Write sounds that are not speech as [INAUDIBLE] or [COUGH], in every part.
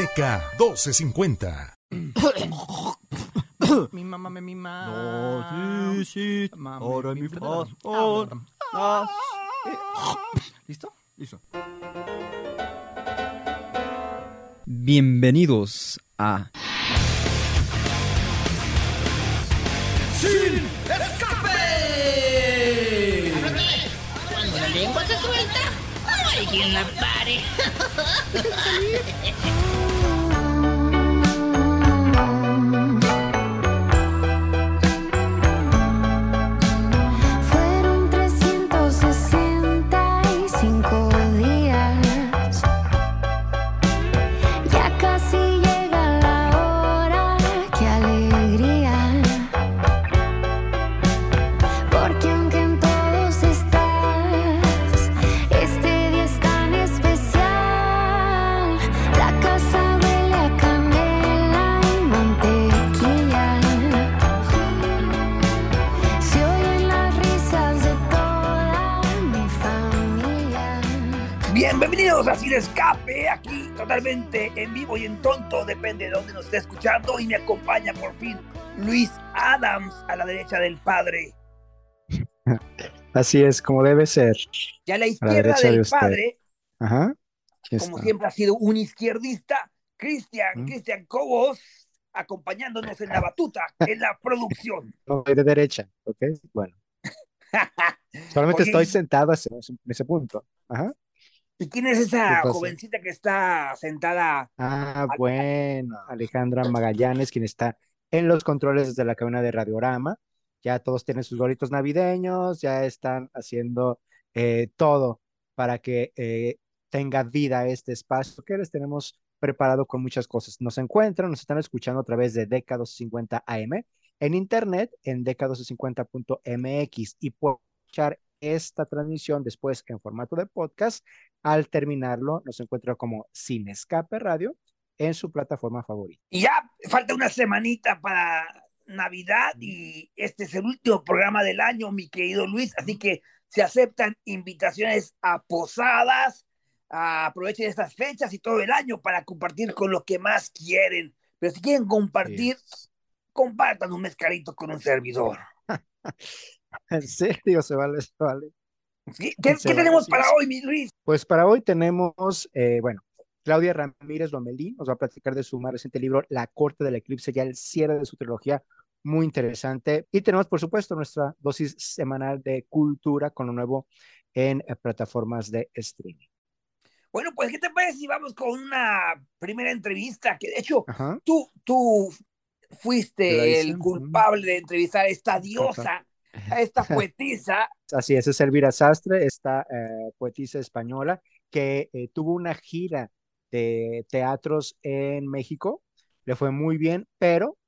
DK 1250. Mi mamá me mima. No, sí, sí. Mami, Ahora mi- mi Ah. Ah, ¿Listo? Listo. Bienvenidos a Cuando la lengua se suelta, no hay quien la pare. [LAUGHS] [LAUGHS] Bienvenidos a Sin Escape, aquí totalmente en vivo y en tonto, depende de dónde nos esté escuchando. Y me acompaña por fin Luis Adams a la derecha del padre. [LAUGHS] Así es, como debe ser. Y a la A la izquierda de del padre, Ajá. Como siempre ha sido un izquierdista, Cristian, Mm. Cristian Cobos, acompañándonos en la [LAUGHS] batuta, en la producción. [LAUGHS] No, de derecha, ¿ok? Bueno, solamente Oye, estoy sentado en ese punto. Ajá. ¿Y quién es esa jovencita que está sentada? Ah, bueno. Alejandra Magallanes, quien está en los controles desde la cabina de Radiorama. Ya todos tienen sus gorritos navideños, ya están haciendo eh, todo para que eh, tenga vida este espacio que les tenemos preparado con muchas cosas. Nos encuentran, nos están escuchando a través de DK250 AM, en internet en dk250.mx y pueden escuchar esta transmisión después en formato de podcast. Al terminarlo, nos encuentra como Sin Escape Radio en su plataforma favorita. Y ya falta una semanita para Navidad y este es el último programa del año, mi querido Luis, así que se aceptan invitaciones a posadas, a aprovechen estas fechas y todo el año para compartir con lo que más quieren. Pero si quieren compartir, compartan un mezcalito con un servidor. [LAUGHS] [LAUGHS] En serio, se vale, se vale. ¿Qué, qué- Se qué vale, tenemos para hoy, mi Luis? Pues para hoy tenemos, eh, bueno, Claudia Ramírez Lomelí nos va a platicar de su más reciente libro, La Corte del Eclipse, ya el cierre de su trilogía, muy interesante. Y tenemos, por supuesto, nuestra dosis semanal de cultura con lo nuevo en eh, plataformas de streaming. Bueno, pues, ¿qué te parece si vamos con una primera entrevista? Que de hecho, Ajá. tú, tú fuiste el culpable de entrevistar a esta diosa, esta poetisa. [LAUGHS] Así es, es Elvira Sastre, esta eh, poetisa española que eh, tuvo una gira de teatros en México, le fue muy bien, pero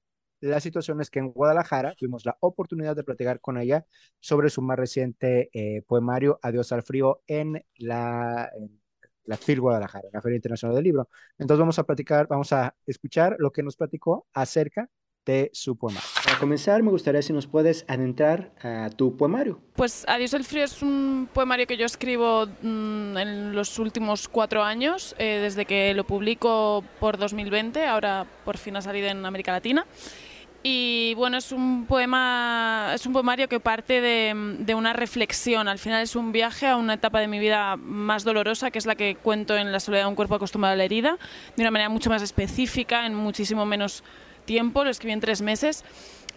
la situación es que en Guadalajara tuvimos la oportunidad de platicar con ella sobre su más reciente eh, poemario Adiós al frío en la, en la FIL Guadalajara, la Feria Internacional del Libro. Entonces vamos a platicar, vamos a escuchar lo que nos platicó acerca de su poemario. Para comenzar, me gustaría si nos puedes adentrar a tu poemario. Pues Adiós el frío es un poemario que yo escribo mm, en los últimos cuatro años, eh, desde que lo publico por 2020, ahora por fin ha salido en América Latina. Y bueno, es un poema, es un poemario que parte de, de una reflexión. Al final es un viaje a una etapa de mi vida más dolorosa, que es la que cuento en La soledad de un cuerpo acostumbrado a la herida, de una manera mucho más específica, en muchísimo menos tiempo. Lo escribí en tres meses.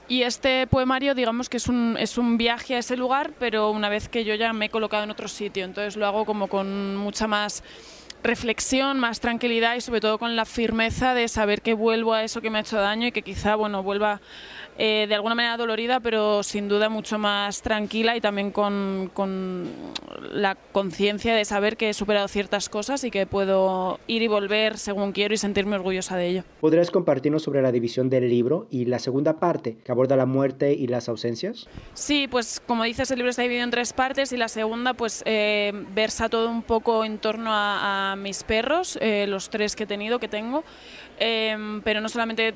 Y este poemario, digamos que es un, es un viaje a ese lugar, pero una vez que yo ya me he colocado en otro sitio. Entonces lo hago como con mucha más reflexión, más tranquilidad y sobre todo con la firmeza de saber que vuelvo a eso que me ha hecho daño y que quizá, bueno, vuelva eh, de alguna manera dolorida, pero sin duda mucho más tranquila y también con, con la conciencia de saber que he superado ciertas cosas y que puedo ir y volver según quiero y sentirme orgullosa de ello. ¿Podrías compartirnos sobre la división del libro y la segunda parte, que aborda la muerte y las ausencias? Sí, pues como dices, el libro está dividido en tres partes y la segunda pues eh, versa todo un poco en torno a, a mis perros, eh, los tres que he tenido, que tengo, eh, pero no solamente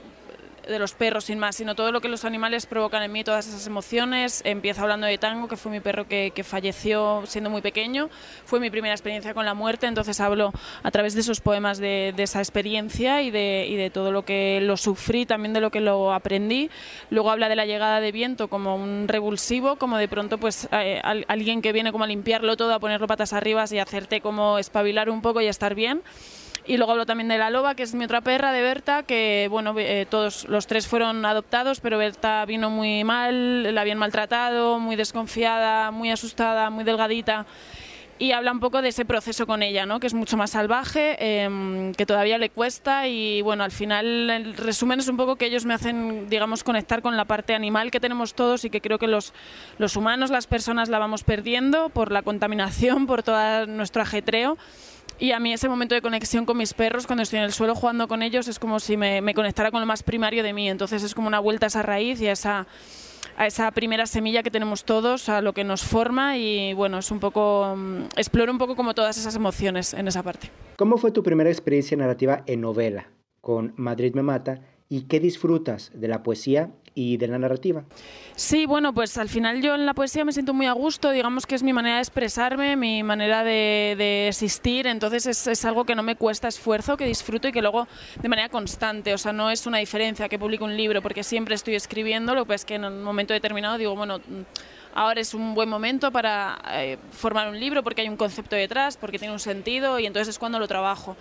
de los perros sin más, sino todo lo que los animales provocan en mí, todas esas emociones. Empiezo hablando de Tango, que fue mi perro que, falleció siendo muy pequeño. Fue mi primera experiencia con la muerte, entonces hablo a través de esos poemas de, esa experiencia y de, todo lo que lo sufrí, también de lo que lo aprendí. Luego habla de la llegada de viento como un revulsivo, como de pronto pues eh, al- alguien que viene como a limpiarlo todo, a ponerlo patas arriba y hacerte como espabilar un poco y estar bien. Y luego hablo también de la loba, que es mi otra perra, de Berta, que bueno, eh, todos los tres fueron adoptados, pero Berta vino muy mal, la habían maltratado, muy desconfiada, muy asustada, muy delgadita. Y habla un poco de ese proceso con ella, ¿no? que es mucho más salvaje, eh, que todavía le cuesta y bueno, al final el resumen es un poco que ellos me hacen, digamos, conectar con la parte animal que tenemos todos y que creo que los, los humanos, las personas la vamos perdiendo por la contaminación, por todo nuestro ajetreo. Y a mí ese momento de conexión con mis perros, cuando estoy en el suelo jugando con ellos, es como si me, conectara con lo más primario de mí. Entonces es como una vuelta a esa raíz y a esa, a esa primera semilla que tenemos todos, a lo que nos forma y bueno, es un poco, mm, exploro un poco como todas esas emociones en esa parte. ¿Cómo fue tu primera experiencia narrativa en novela con Madrid me mata y qué disfrutas de la poesía y de la narrativa? Sí, bueno, pues al final yo en la poesía me siento muy a gusto, digamos que es mi manera de expresarme, mi manera de, existir, entonces es, algo que no me cuesta esfuerzo, que disfruto y que luego de manera constante, o sea, no es una diferencia que publico un libro porque siempre estoy escribiendo, lo que es que en un momento determinado digo, bueno, ahora es un buen momento para eh, formar un libro porque hay un concepto detrás, porque tiene un sentido y entonces es cuando lo trabajo.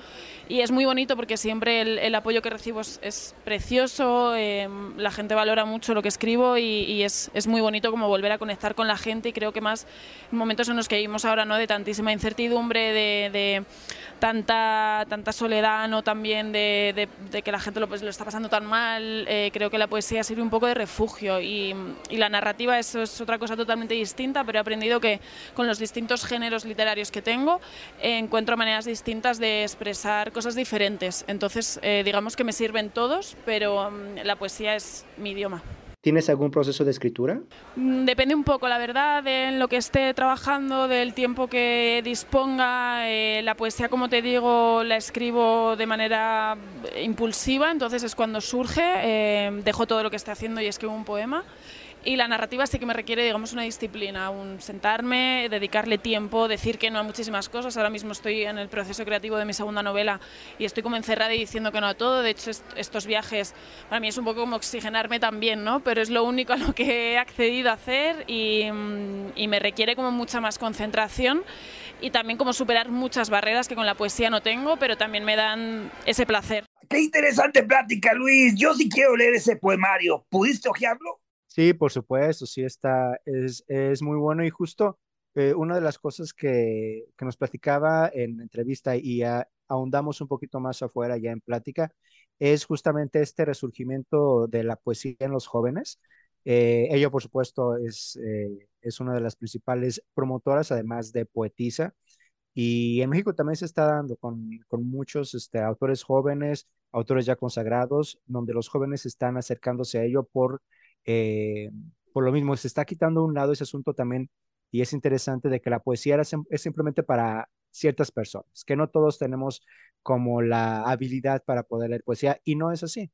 Y es muy bonito porque siempre el, el apoyo que recibo es, es precioso, eh, la gente valora mucho lo que escribo y, y es, es muy bonito como volver a conectar con la gente y creo que más en momentos en los que vivimos ahora, ¿no? de tantísima incertidumbre, de, de tanta, tanta soledad, ¿no? también de, de- de que la gente lo, pues, lo está pasando tan mal, eh, creo que la poesía sirve un poco de refugio y, y la narrativa eso es otra cosa totalmente distinta, pero he aprendido que con los distintos géneros literarios que tengo eh, encuentro maneras distintas de expresar cosas diferentes. Entonces, eh, digamos que me sirven todos, pero mm, la poesía es mi idioma. ¿Tienes algún proceso de escritura? Mm, Depende un poco, la verdad, de en lo que esté trabajando, del tiempo que disponga. Eh, la poesía, como te digo, la escribo de manera impulsiva, entonces es cuando surge. eh, dejo todo lo que esté haciendo y escribo un poema. Y la narrativa sí que me requiere, digamos, una disciplina, un sentarme, dedicarle tiempo, decir que no a muchísimas cosas. Ahora mismo estoy en el proceso creativo de mi segunda novela y estoy como encerrada y diciendo que no a todo. De hecho, est- estos viajes para mí es un poco como oxigenarme también, ¿no? Pero es lo único a lo que he accedido a hacer y, mm, y me requiere como mucha más concentración y también como superar muchas barreras que con la poesía no tengo, pero también me dan ese placer. Qué interesante plática, Luis. Yo sí quiero leer ese poemario. ¿Pudiste hojearlo? Sí, por supuesto, sí está, es, es muy bueno y justo eh, una de las cosas que, que nos platicaba en entrevista y a- ahondamos un poquito más afuera ya en plática, es justamente este resurgimiento de la poesía en los jóvenes. Eh, ella, por supuesto, es, eh, es una de las principales promotoras, además de poetisa. Y en México también se está dando con, con muchos este, autores jóvenes, autores ya consagrados, donde los jóvenes están acercándose a ello por, eh, por lo mismo. Se está quitando un lado ese asunto también, y es interesante de que la poesía es simplemente para ciertas personas, que no todos tenemos como la habilidad para poder leer poesía, y no es así.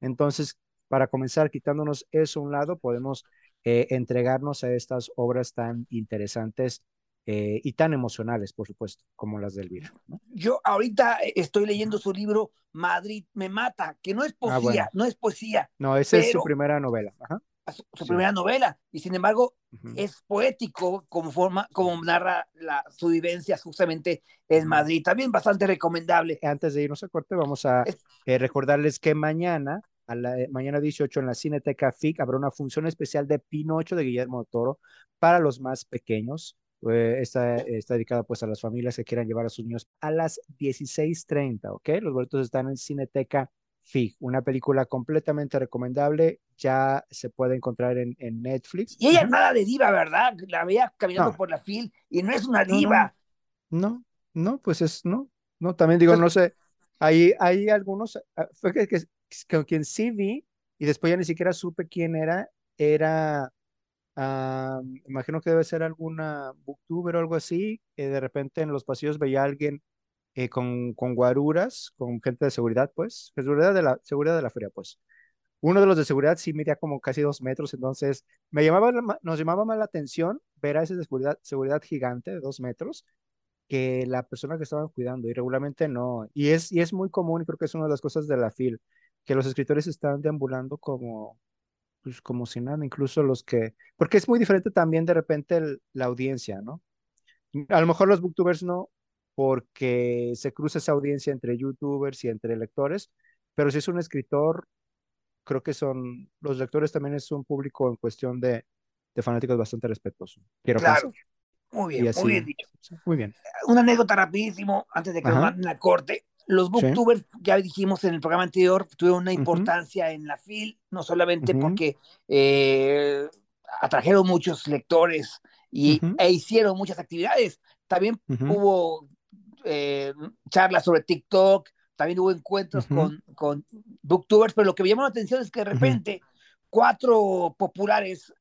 Entonces, para comenzar quitándonos eso a un lado, podemos eh, entregarnos a estas obras tan interesantes eh, y tan emocionales, por supuesto, como las de Elvira. ¿no? Yo ahorita eh, estoy leyendo su libro Madrid me mata, que no es poesía, Ah, bueno. no es poesía, No, esa es su Pero- primera novela. Ajá. su, su Sí. primera novela, y sin embargo Ujú. es poético como forma, como narra la, su vivencia justamente en. Madrid. También bastante recomendable. Antes de irnos a corte, vamos a Es- eh, recordarles que mañana, a la, eh, mañana 18 en la Cineteca FIC, habrá una función especial de Pinocho de Guillermo Toro para los más pequeños. Eh, está, está dedicada pues a las familias que quieran llevar a sus niños a las 16.30, ¿ok? Los boletos están en Cineteca FIC, una película completamente recomendable, ya se puede encontrar en, en Netflix. Y ella Ujú. nada de diva, ¿verdad? La veía caminando No. por la fil y no es una no, diva. No, no, pues es, no, no, también digo, no sé, hay, hay algunos, ah, fue que, que, que quien sí vi y después ya ni siquiera supe quién era, era, ah, imagino que debe ser alguna booktuber o algo así, que de repente en los pasillos veía a alguien eh, con, con guaruras, con gente de seguridad, pues, seguridad de la, seguridad de la feria, pues, Uno de los de seguridad sí medía como casi dos metros, entonces me llamaba, la ma- nos llamaba más la atención ver a ese de seguridad, seguridad gigante de dos metros que la persona que estaban cuidando y regularmente no. Y es, y es muy común y creo que es una de las cosas de la FIL, que los escritores están deambulando como, pues, como si nada, incluso los que, porque es muy diferente también de repente el- la audiencia, ¿no? A lo mejor los booktubers no, porque se cruza esa audiencia entre youtubers y entre lectores, pero si es un escritor, creo que son, los lectores también es un público en cuestión de, de fanáticos bastante respetuoso. Quiero Claro. pensar. Muy bien, así, muy bien dicho. muy bien. Una anécdota rapidísimo antes de que nos Ajá. manden a corte. Los booktubers, ya dijimos en el programa anterior, tuvieron una importancia en la FIL, no solamente porque eh, atrajeron muchos lectores y, e hicieron muchas actividades. También hubo eh, charlas sobre TikTok, también hubo encuentros con, con booktubers, pero lo que me llamó la atención es que de repente cuatro populares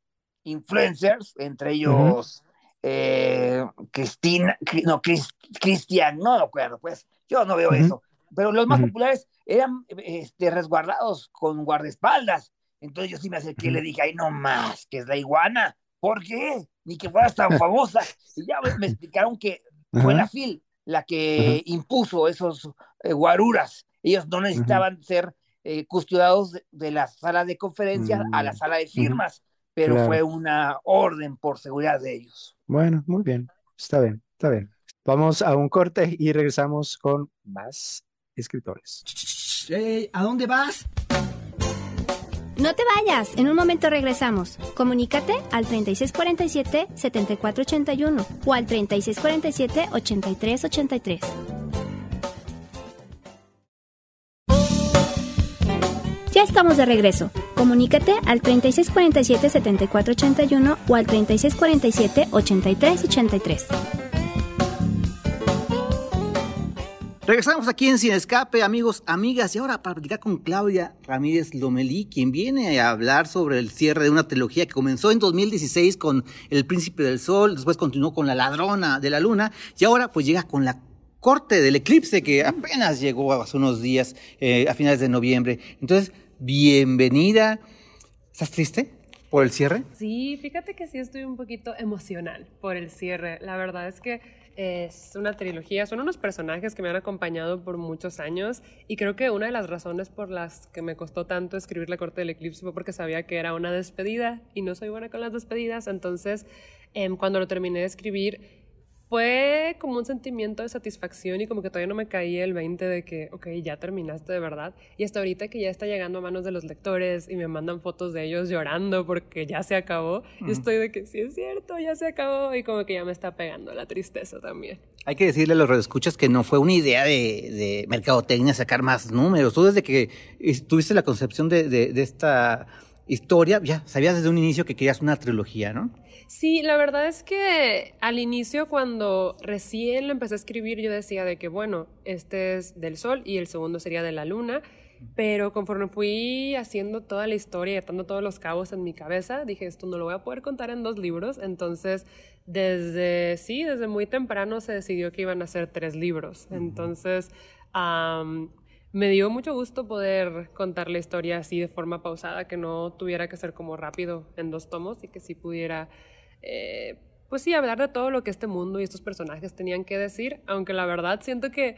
influencers, entre ellos eh, Cristina, Cri- no, Cris- Cristian, no me acuerdo, pues yo no veo eso, pero los más populares eran este, resguardados con guardaespaldas, entonces yo sí me acerqué y le dije, ay, no más, que es la iguana, ¿por qué? Ni que fueras tan [LAUGHS] famosa, y ya me, explicaron que fue la FIL la que impuso esos eh, guaruras, ellos no necesitaban ser eh, custodiados de, de la sala de conferencias a la Mm. sala de firmas, pero Claro. fue una orden por seguridad de ellos. Bueno, muy bien. Está bien, está bien. Vamos a un corte y regresamos con más escritores. Ey, ¿A dónde vas? No te vayas, en un momento regresamos. Comunícate al 3647-7481 o al 3647-8383. Ya estamos de regreso. Comunícate al 3647-7481 o al 3647-8383. Regresamos aquí en Sin Escape, amigos, amigas, y ahora para platicar con Claudia Ramírez Lomelí, quien viene a hablar sobre el cierre de una trilogía que comenzó en 2016 con El Príncipe del Sol, después continuó con La Ladrona de la Luna, y ahora pues llega con La Corte del Eclipse, que apenas llegó hace unos días, eh, a finales de noviembre. Entonces, bienvenida. ¿Estás triste por el cierre? Sí, fíjate que sí estoy un poquito emocional por el cierre. La verdad es que es una trilogía, son unos personajes que me han acompañado por muchos años y creo que una de las razones por las que me costó tanto escribir La Corte del Eclipse fue porque sabía que era una despedida y no soy buena con las despedidas, entonces em, cuando lo terminé de escribir fue como un sentimiento de satisfacción y como que todavía no me caía el 20 de que, ok, ya terminaste de verdad. Y hasta ahorita que ya está llegando a manos de los lectores y me mandan fotos de ellos llorando porque ya se acabó, estoy de que sí es cierto, ya se acabó y como que ya me está pegando la tristeza también. Hay que decirle a los redescuchas que no fue una idea de, de mercadotecnia sacar más números. Tú desde que es- tuviste la concepción de, de- de esta historia, ya sabías desde un inicio que querías una trilogía, ¿no? Sí, la verdad es que al inicio cuando recién lo empecé a escribir yo decía de que bueno, este es del sol y el segundo sería de la luna, pero conforme fui haciendo toda la historia y atando todos los cabos en mi cabeza, dije esto no lo voy a poder contar en dos libros, entonces desde, sí, desde muy temprano se decidió que iban a ser tres libros, entonces... me dio mucho gusto poder contar la historia así de forma pausada, que no tuviera que ser como rápido en dos tomos y que sí pudiera, eh, pues sí, hablar de todo lo que este mundo y estos personajes tenían que decir, aunque la verdad siento que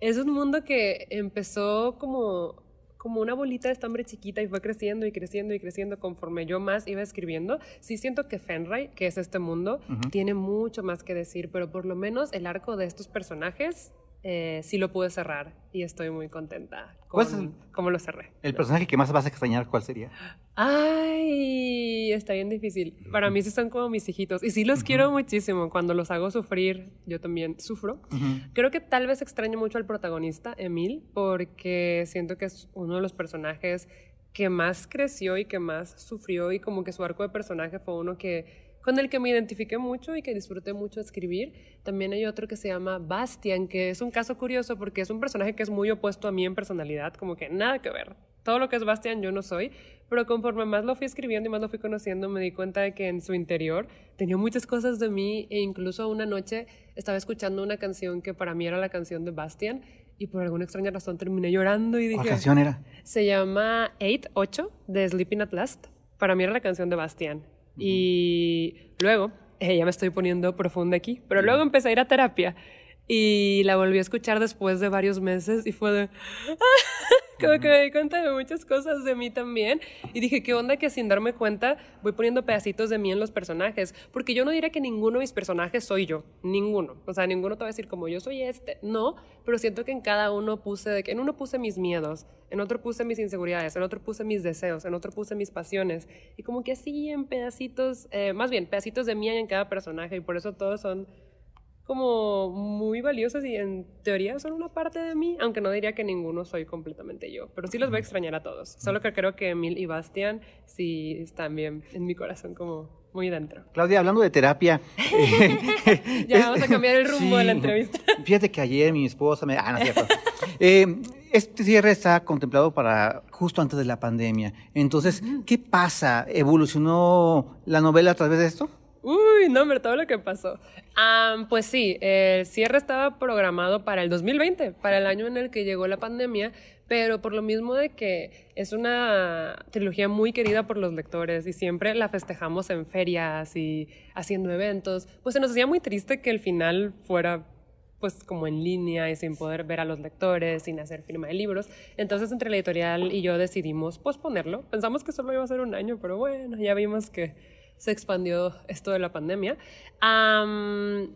es un mundo que empezó como como una bolita de estambre chiquita y fue creciendo y creciendo y creciendo conforme yo más iba escribiendo. Sí siento que Fenray, que es este mundo, tiene mucho más que decir, pero por lo menos el arco de estos personajes eh, sí lo pude cerrar y estoy muy contenta ¿Cuál es con el- cómo lo cerré. El personaje que más vas a extrañar, ¿cuál sería? Ay, está bien difícil. Para mí sí son como mis hijitos y sí los quiero muchísimo. Cuando los hago sufrir, yo también sufro. Creo que tal vez extraño mucho al protagonista, Emil, porque siento que es uno de los personajes que más creció y que más sufrió y como que su arco de personaje fue uno que con el que me identifiqué mucho y que disfruté mucho escribir. También hay otro que se llama Bastian, que es un caso curioso porque es un personaje que es muy opuesto a mí en personalidad, como que nada que ver. Todo lo que es Bastian yo no soy, pero conforme más lo fui escribiendo y más lo fui conociendo, me di cuenta de que en su interior tenía muchas cosas de mí e incluso una noche estaba escuchando una canción que para mí era la canción de Bastian y por alguna extraña razón terminé llorando y ¿Cuál dije... canción era? Se llama 8, 8 de Sleeping at Last. Para mí era la canción de Bastián. Y luego, eh, [LAUGHS] ya me estoy poniendo profunda aquí, pero luego empecé a ir a terapia y la volví a escuchar después de varios meses y fue de... [LAUGHS] Como que me di cuenta de muchas cosas de mí también. Y dije, ¿qué onda que sin darme cuenta voy poniendo pedacitos de mí en los personajes? Porque yo no diría que ninguno de mis personajes soy yo. Ninguno. O sea, ninguno te va a decir como yo soy este. No, pero siento que en cada uno puse, de que en uno puse mis miedos, en otro puse mis inseguridades, en otro puse mis deseos, en otro puse mis pasiones. Y como que así en pedacitos, eh, más bien, pedacitos de mí hay en cada personaje. Y por eso todos son como muy valiosos y en teoría son una parte de mí, aunque no diría que ninguno soy completamente yo, pero sí los voy a extrañar a todos. Solo que creo que Emil y Bastian sí están bien en mi corazón como muy dentro. Claudia, hablando de terapia. [LAUGHS] eh, Ya es- vamos a cambiar el rumbo de la [LAUGHS] entrevista. Fíjate que ayer mi esposa me. Ah, no cierto. Eh, este cierre está contemplado para justo antes de la pandemia. Entonces, ¿qué pasa? ¿Evolucionó la novela a través de esto? Uy, no, hombre, todo lo que pasó. Am, pues sí, el cierre estaba programado para el 2020, para el año en el que llegó la pandemia, pero por lo mismo de que es una trilogía muy querida por los lectores y siempre la festejamos en ferias y haciendo eventos, pues se nos hacía muy triste que el final fuera pues como en línea y sin poder ver a los lectores, sin hacer firma de libros. Entonces entre la editorial y yo decidimos posponerlo. Pensamos que solo iba a ser un año, pero bueno, ya vimos que se expandió esto de la pandemia.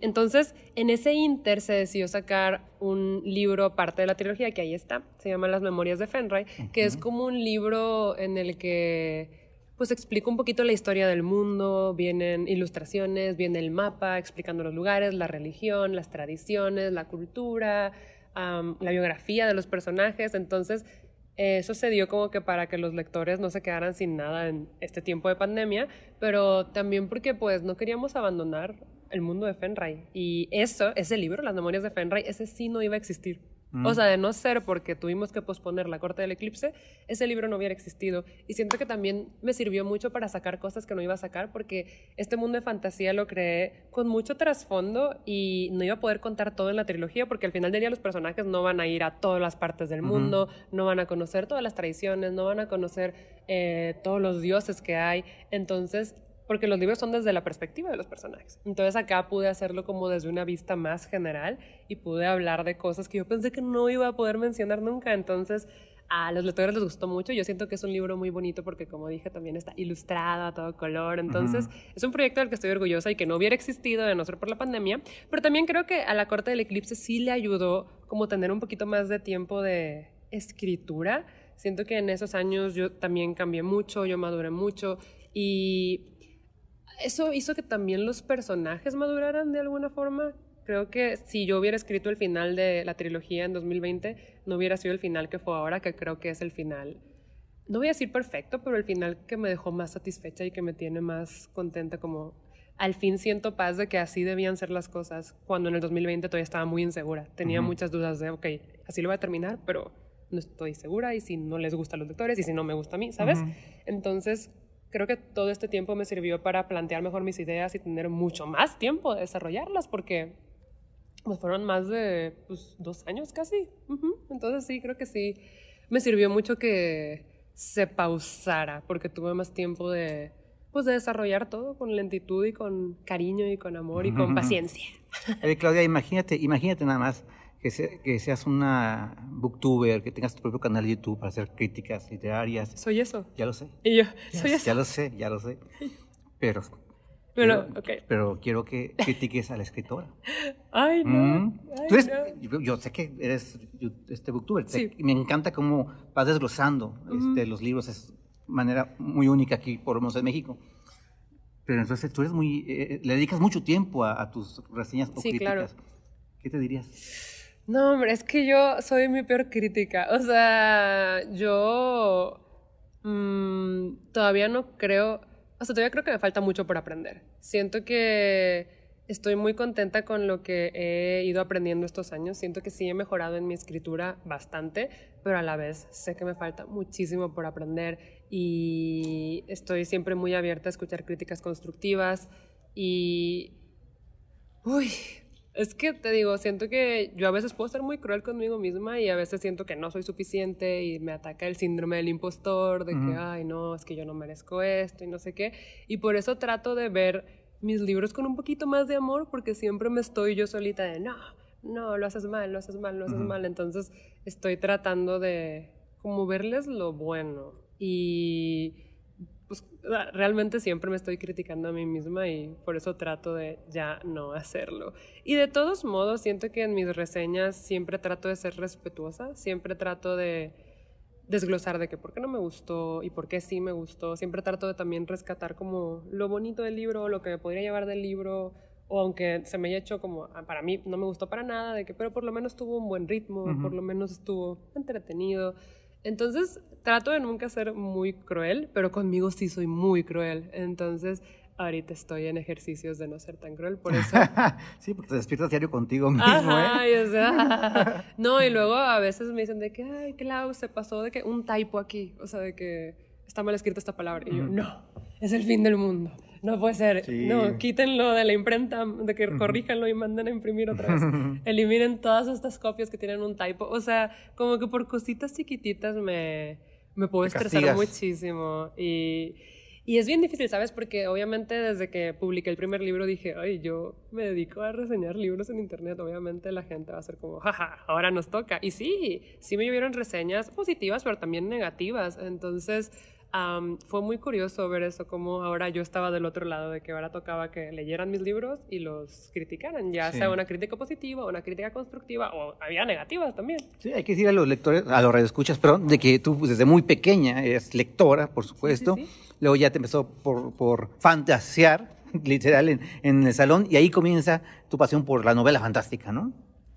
Entonces, en ese inter se decidió sacar un libro parte de la trilogía, que ahí está, se llama Las Memorias de Fenray, que es como un libro en el que pues explica un poquito la historia del mundo, vienen ilustraciones, viene el mapa explicando los lugares, la religión, las tradiciones, la cultura, la biografía de los personajes. Entonces, eso se dio como que para que los lectores no se quedaran sin nada en este tiempo de pandemia, pero también porque pues no queríamos abandonar el mundo de Fenray. Y eso, ese libro, Las Memorias de Fenray, ese sí no iba a existir. Mm. O sea, de no ser porque tuvimos que posponer la corte del eclipse, ese libro no hubiera existido. Y siento que también me sirvió mucho para sacar cosas que no iba a sacar, porque este mundo de fantasía lo creé con mucho trasfondo y no iba a poder contar todo en la trilogía, porque al final del día los personajes no van a ir a todas las partes del mundo, no van a conocer todas las tradiciones, no van a conocer eh, todos los dioses que hay. Entonces, porque los libros son desde la perspectiva de los personajes. Entonces acá pude hacerlo como desde una vista más general y pude hablar de cosas que yo pensé que no iba a poder mencionar nunca. Entonces a los lectores les gustó mucho. Yo siento que es un libro muy bonito porque como dije también está ilustrado a todo color. Entonces Ujú. es un proyecto del que estoy orgullosa y que no hubiera existido de no ser por la pandemia. Pero también creo que a la corte del eclipse sí le ayudó como tener un poquito más de tiempo de escritura. Siento que en esos años yo también cambié mucho, yo maduré mucho y eso hizo que también los personajes maduraran de alguna forma. Creo que si yo hubiera escrito el final de la trilogía en 2020, no hubiera sido el final que fue ahora, que creo que es el final, no voy a decir perfecto, pero el final que me dejó más satisfecha y que me tiene más contenta, como al fin siento paz de que así debían ser las cosas, cuando en el 2020 todavía estaba muy insegura. Tenía muchas dudas de, ok, así lo voy a terminar, pero no estoy segura y si no les gusta a los lectores y si no me gusta a mí, ¿sabes? Entonces, creo que todo este tiempo me sirvió para plantear mejor mis ideas y tener mucho más tiempo de desarrollarlas, porque pues, fueron más de pues, dos años casi. Ujú. Entonces, sí, creo que sí, me sirvió mucho que se pausara, porque tuve más tiempo de, pues, de desarrollar todo con lentitud y con cariño y con amor y con paciencia. Claudia, imagínate, imagínate nada más que, se- que seas una booktuber, que tengas tu propio canal de YouTube para hacer críticas literarias. Soy eso. Ya lo sé. Y yo, Ya, soy eso. ya lo sé, ya lo sé. Pero, pero quiero que critiques a la escritora. Ay, no. Mm. ay, Tú eres- no. yo, yo sé que eres este booktuber. Sí. y me encanta cómo vas desglosando este, los libros. Es manera muy única aquí, por lo menos en México. Pero entonces tú eres muy, eh, le dedicas mucho tiempo a, a tus reseñas o Sí, claro. ¿Qué te dirías? No, hombre, es que yo soy mi peor crítica. O sea, yo mm, todavía no creo, o sea, todavía creo que me falta mucho por aprender. Siento que estoy muy contenta con lo que he ido aprendiendo estos años. Siento que sí he mejorado en mi escritura bastante, pero a la vez sé que me falta muchísimo por aprender y estoy siempre muy abierta a escuchar críticas constructivas y... Uy, Es que te digo, siento que yo a veces puedo ser muy cruel conmigo misma y a veces siento que no soy suficiente y me ataca el síndrome del impostor, de que, ay, no, es que yo no merezco esto y no sé qué. Y por eso trato de ver mis libros con un poquito más de amor porque siempre me estoy yo solita de, no, no, lo haces mal, lo haces mal, lo haces mal. Entonces estoy tratando de como verles lo bueno y pues realmente siempre me estoy criticando a mí misma y por eso trato de ya no hacerlo. Y de todos modos, siento que en mis reseñas siempre trato de ser respetuosa, siempre trato de desglosar de que por qué no me gustó y por qué sí me gustó. Siempre trato de también rescatar como lo bonito del libro, lo que me podría llevar del libro, o aunque se me haya hecho como, ah, para mí no me gustó para nada, de que, pero por lo menos tuvo un buen ritmo, por lo menos estuvo entretenido. Entonces trato de nunca ser muy cruel, pero conmigo sí soy muy cruel. Entonces ahorita estoy en ejercicios de no ser tan cruel, por eso [LAUGHS] sí, porque te despiertas diario contigo mismo, Ajá, ¿eh? o sea, [LAUGHS] no, y luego a veces me dicen de que, ay, Clau, se pasó de que un typo aquí, o sea, de que está mal escrita esta palabra. Y yo, no, es el fin del mundo, no puede ser, Sí. no, quítenlo de la imprenta, de que corríjanlo y manden a imprimir otra vez. [LAUGHS] Eliminen todas estas copias que tienen un typo, o sea, como que por cositas chiquititas me, me puedo estresar muchísimo. Y, y es bien difícil, ¿sabes? Porque obviamente desde que publiqué el primer libro dije, ay, yo me dedico a reseñar libros en internet. Obviamente la gente va a ser como, jaja, ahora nos toca. Y sí, sí me llovieron reseñas positivas, pero también negativas. Entonces am, fue muy curioso ver eso, como ahora yo estaba del otro lado, de que ahora tocaba que leyeran mis libros y los criticaran, ya Sí. sea una crítica positiva, una crítica constructiva, o había negativas también. Sí, hay que decir a los lectores, a los radioescuchas, perdón, de que tú pues, desde muy pequeña eres lectora, por supuesto. sí. Luego ya te empezó por, por fantasear, [LAUGHS] literal, en, en el salón, y ahí comienza tu pasión por la novela fantástica, ¿no?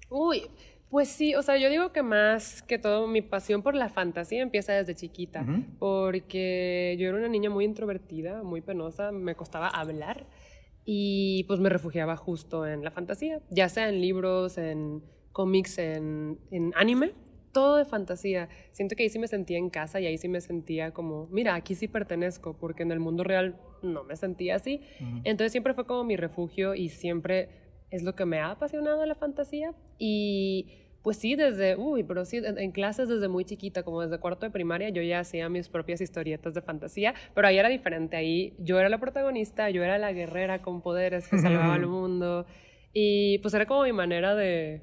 Uy, pues sí, o sea, yo digo que más que todo mi pasión por la fantasía empieza desde chiquita, porque yo era una niña muy introvertida, muy penosa, me costaba hablar y pues me refugiaba justo en la fantasía, ya sea en libros, en cómics, en, en anime, todo de fantasía. Siento que ahí sí me sentía en casa y ahí sí me sentía como, mira, aquí sí pertenezco, porque en el mundo real no me sentía así. Entonces siempre fue como mi refugio y siempre es lo que me ha apasionado la fantasía. Y pues sí, desde, uy, pero sí, en, clases desde muy chiquita, como desde cuarto de primaria, yo ya hacía mis propias historietas de fantasía, pero ahí era diferente, ahí yo era la protagonista, yo era la guerrera con poderes que salvaba al [LAUGHS] mundo. Y pues era como mi manera de,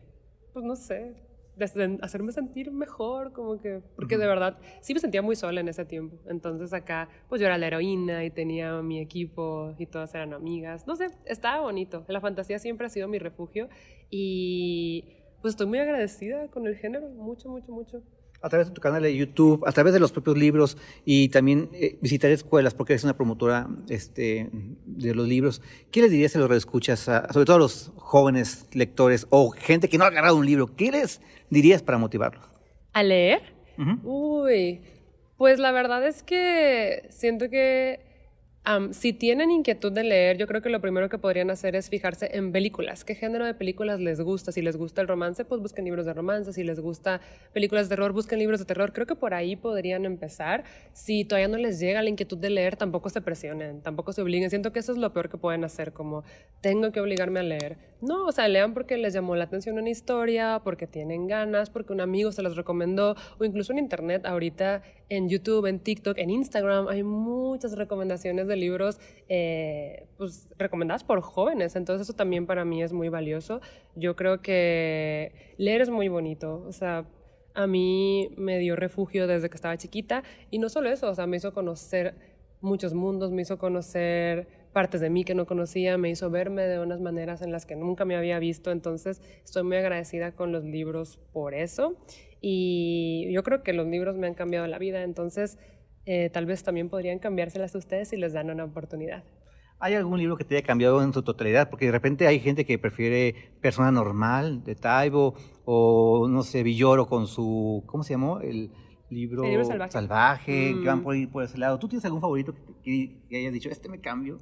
pues no sé, de, hacerme sentir mejor, como que, porque de verdad sí me sentía muy sola en ese tiempo. Entonces acá, pues yo era la heroína y tenía mi equipo y todas eran amigas. No sé, estaba bonito. La fantasía siempre ha sido mi refugio y pues estoy muy agradecida con el género, mucho, mucho, mucho. A través de tu canal de YouTube, a través de los propios libros y también eh, visitar escuelas, porque eres una promotora este, de los libros. ¿Qué les dirías a los escuchas, sobre todo a los jóvenes lectores o gente que no ha agarrado un libro? ¿Qué les dirías para motivarlos? ¿A leer? Uy, pues la verdad es que siento que am, si tienen inquietud de leer, yo creo que lo primero que podrían hacer es fijarse en películas. ¿Qué género de películas les gusta? Si les gusta el romance, pues busquen libros de romance. Si les gusta películas de terror, busquen libros de terror. Creo que por ahí podrían empezar. Si todavía no les llega la inquietud de leer, tampoco se presionen, tampoco se obliguen. Siento que eso es lo peor que pueden hacer, como tengo que obligarme a leer. No, o sea, lean porque les llamó la atención una historia, porque tienen ganas, porque un amigo se los recomendó, o incluso en internet, ahorita en YouTube, en TikTok, en Instagram, hay muchas recomendaciones de libros eh, pues, recomendadas por jóvenes. Entonces, eso también para mí es muy valioso. Yo creo que leer es muy bonito. O sea, a mí me dio refugio desde que estaba chiquita. Y no solo eso, o sea, me hizo conocer muchos mundos, me hizo conocer partes de mí que no conocía, me hizo verme de unas maneras en las que nunca me había visto. Entonces, estoy muy agradecida con los libros por eso. Y yo creo que los libros me han cambiado la vida. Entonces, eh, tal vez también podrían cambiárselas a ustedes si les dan una oportunidad. ¿Hay algún libro que te haya cambiado en su totalidad? Porque de repente hay gente que prefiere Persona Normal de Taibo o, no sé, Villoro con su, ¿cómo se llamó? El libro, El libro salvaje. salvaje, que van Mm. por, por ese lado. ¿Tú tienes algún favorito que, que- que hayas dicho, este me cambio?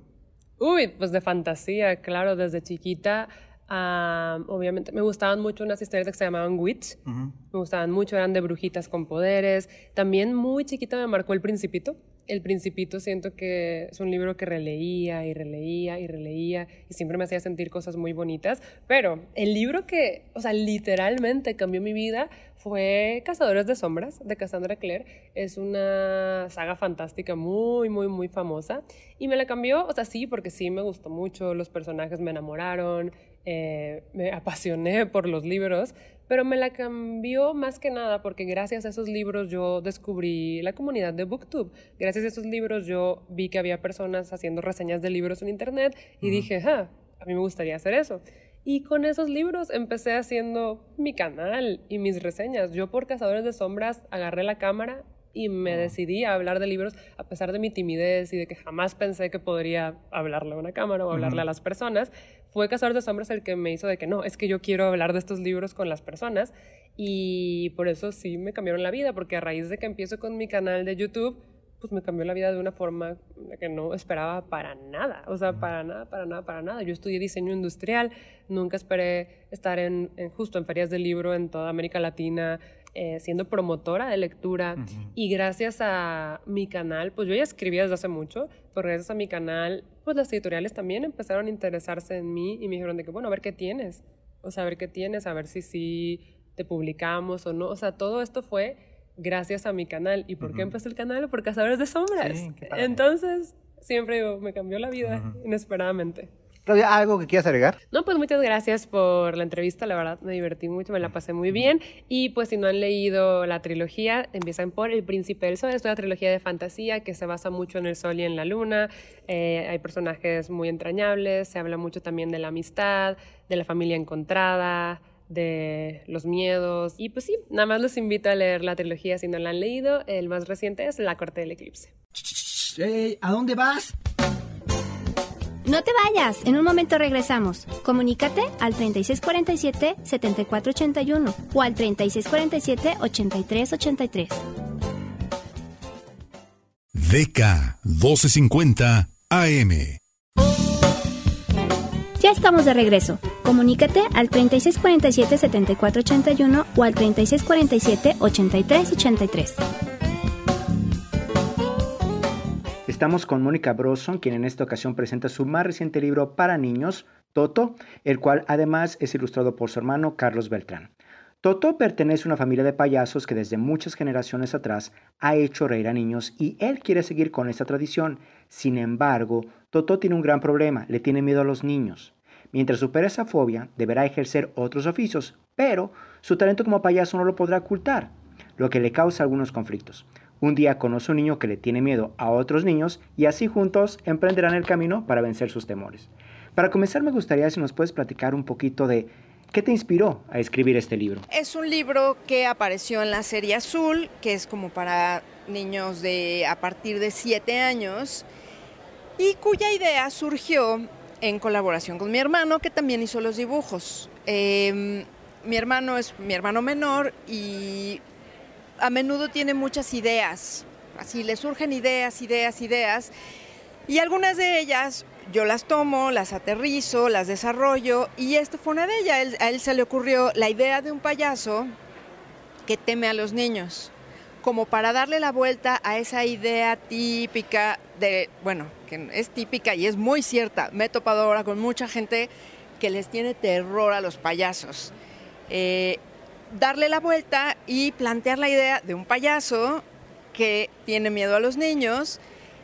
Uy, pues de fantasía, claro, desde chiquita. obviamente me gustaban mucho unas historias que se llamaban Witch. Me gustaban mucho, eran de brujitas con poderes. También muy chiquita me marcó El Principito. El Principito siento que es un libro que releía y releía y releía y siempre me hacía sentir cosas muy bonitas, pero el libro que, o sea, literalmente cambió mi vida fue Cazadores de Sombras de Cassandra Clare. Es una saga fantástica muy, muy, muy famosa y me la cambió, o sea, sí, porque sí me gustó mucho, los personajes me enamoraron, eh, me apasioné por los libros, pero me la cambió más que nada porque gracias a esos libros yo descubrí la comunidad de BookTube. Gracias a esos libros yo vi que había personas haciendo reseñas de libros en internet y dije, ah, a mí me gustaría hacer eso. Y con esos libros empecé haciendo mi canal y mis reseñas. Yo por Cazadores de Sombras agarré la cámara y me decidí a hablar de libros a pesar de mi timidez y de que jamás pensé que podría hablarle a una cámara o hablarle a las personas. Fue Cazadores de Sombras el que me hizo de que no, es que yo quiero hablar de estos libros con las personas y por eso sí me cambiaron la vida, porque a raíz de que empiezo con mi canal de YouTube, pues me cambió la vida de una forma que no esperaba para nada, o sea, para nada, para nada, para nada. Yo estudié diseño industrial, nunca esperé estar en, en justo en ferias de libro en toda América Latina, eh, siendo promotora de lectura y gracias a mi canal, pues yo ya escribía desde hace mucho, pero gracias a mi canal, pues las editoriales también empezaron a interesarse en mí y me dijeron de que, bueno, a ver qué tienes, o sea, a ver qué tienes, a ver si sí te publicamos o no, o sea, todo esto fue gracias a mi canal. ¿Y por qué empecé el canal? Por Cazadores de Sombras. Sí. Entonces, siempre digo, me cambió la vida inesperadamente. Claudia, ¿algo que quieras agregar? No, pues muchas gracias por la entrevista, la verdad me divertí mucho, me la pasé muy bien. Y pues si no han leído la trilogía, empiezan por El Príncipe del Sol, es una trilogía de fantasía que se basa mucho en el sol y en la luna. Eh, hay personajes muy entrañables, se habla mucho también de la amistad, de la familia encontrada, de los miedos. Y pues sí, nada más los invito a leer la trilogía si no la han leído. El más reciente es La Corte del Eclipse. ¿A dónde vas? No te vayas, en un momento regresamos. Comunícate al 3647-7481 o al 3647-8383. DK 1250 AM. Ya estamos de regreso. Comunícate al 3647-7481 o al 3647-8383. Estamos con Mónica Broson, quien en esta ocasión presenta su más reciente libro para niños, Toto, el cual además es ilustrado por su hermano Carlos Beltrán. Toto pertenece a una familia de payasos que desde muchas generaciones atrás ha hecho reír a niños y él quiere seguir con esta tradición. Sin embargo, Toto tiene un gran problema, le tiene miedo a los niños. Mientras supera esa fobia, deberá ejercer otros oficios, pero su talento como payaso no lo podrá ocultar, lo que le causa algunos conflictos. Un día conoce un niño que le tiene miedo a otros niños y así juntos emprenderán el camino para vencer sus temores. Para comenzar me gustaría si nos puedes platicar un poquito de qué te inspiró a escribir este libro. Es un libro que apareció en la serie Azul, que es como para niños de a partir de 7 años y cuya idea surgió en colaboración con mi hermano, que también hizo los dibujos. Eh, mi hermano es mi hermano menor y a menudo tiene muchas ideas. Así le surgen ideas, ideas, ideas. Y algunas de ellas yo las tomo, las aterrizo, las desarrollo. Y esta fue una de ellas. A él se le ocurrió la idea de un payaso que teme a los niños. Como para darle la vuelta a esa idea típica de, bueno, que es típica y es muy cierta. Me he topado ahora con mucha gente que les tiene terror a los payasos. Eh, darle la vuelta y plantear la idea de un payaso que tiene miedo a los niños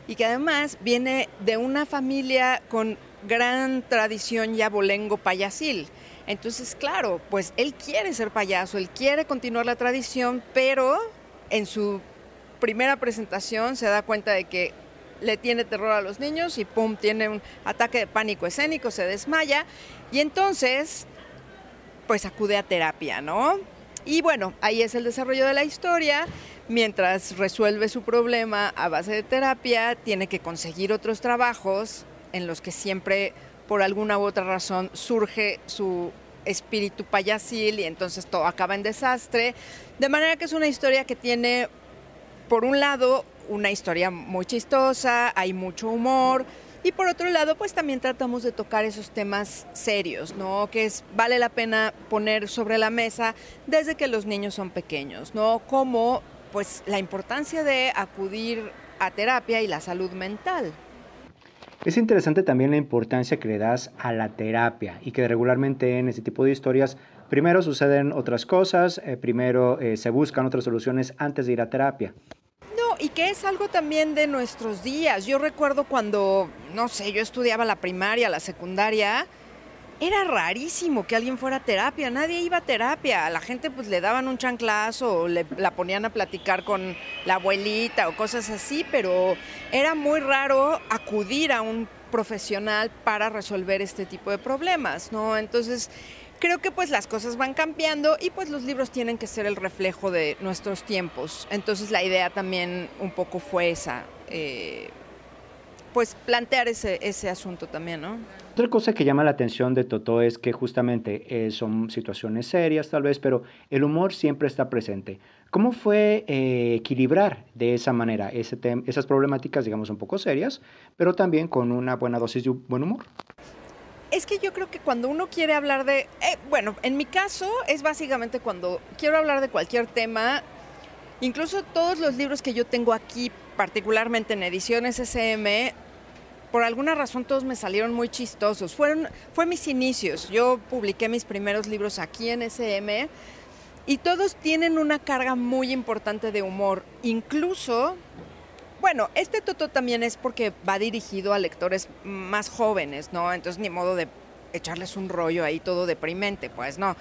y que además viene de una familia con gran tradición y abolengo payasil. Entonces, claro, pues él quiere ser payaso, él quiere continuar la tradición, pero en su primera presentación se da cuenta de que le tiene terror a los niños y pum, tiene un ataque de pánico escénico, se desmaya y entonces pues acude a terapia, ¿no? Y bueno, ahí es el desarrollo de la historia. Mientras resuelve su problema a base de terapia, tiene que conseguir otros trabajos en los que siempre, por alguna u otra razón, surge su espíritu payasil y entonces todo acaba en desastre. De manera que es una historia que tiene, por un lado, una historia muy chistosa, hay mucho humor, y por otro lado, pues también tratamos de tocar esos temas serios, ¿no? Que es, vale la pena poner sobre la mesa desde que los niños son pequeños, ¿no? Como, pues, la importancia de acudir a terapia y la salud mental. Es interesante también la importancia que le das a la terapia y que regularmente en este tipo de historias primero suceden otras cosas, eh, primero eh, se buscan otras soluciones antes de ir a terapia. Que es algo también de nuestros días. Yo recuerdo cuando, no sé, yo estudiaba la primaria, la secundaria, era rarísimo que alguien fuera a terapia, nadie iba a terapia, a la gente pues le daban un chanclazo o le, la ponían a platicar con la abuelita o cosas así, pero era muy raro acudir a un profesional para resolver este tipo de problemas, ¿no? Entonces, creo que pues las cosas van cambiando y pues los libros tienen que ser el reflejo de nuestros tiempos. Entonces la idea también un poco fue esa, eh, pues plantear ese, ese asunto también, ¿no? Otra cosa que llama la atención de Totó es que justamente eh, son situaciones serias tal vez, pero el humor siempre está presente. ¿Cómo fue eh, equilibrar de esa manera ese esas problemáticas, digamos, un poco serias, pero también con una buena dosis de buen humor? Es que yo creo que cuando uno quiere hablar de, eh, bueno, en mi caso es básicamente cuando quiero hablar de cualquier tema, incluso todos los libros que yo tengo aquí, particularmente en ediciones SM, por alguna razón todos me salieron muy chistosos. Fueron, fue mis inicios. Yo publiqué mis primeros libros aquí en SM y todos tienen una carga muy importante de humor. Incluso, bueno, este Toto también es porque va dirigido a lectores más jóvenes, ¿no? Entonces ni modo de echarles un rollo ahí todo deprimente, pues no.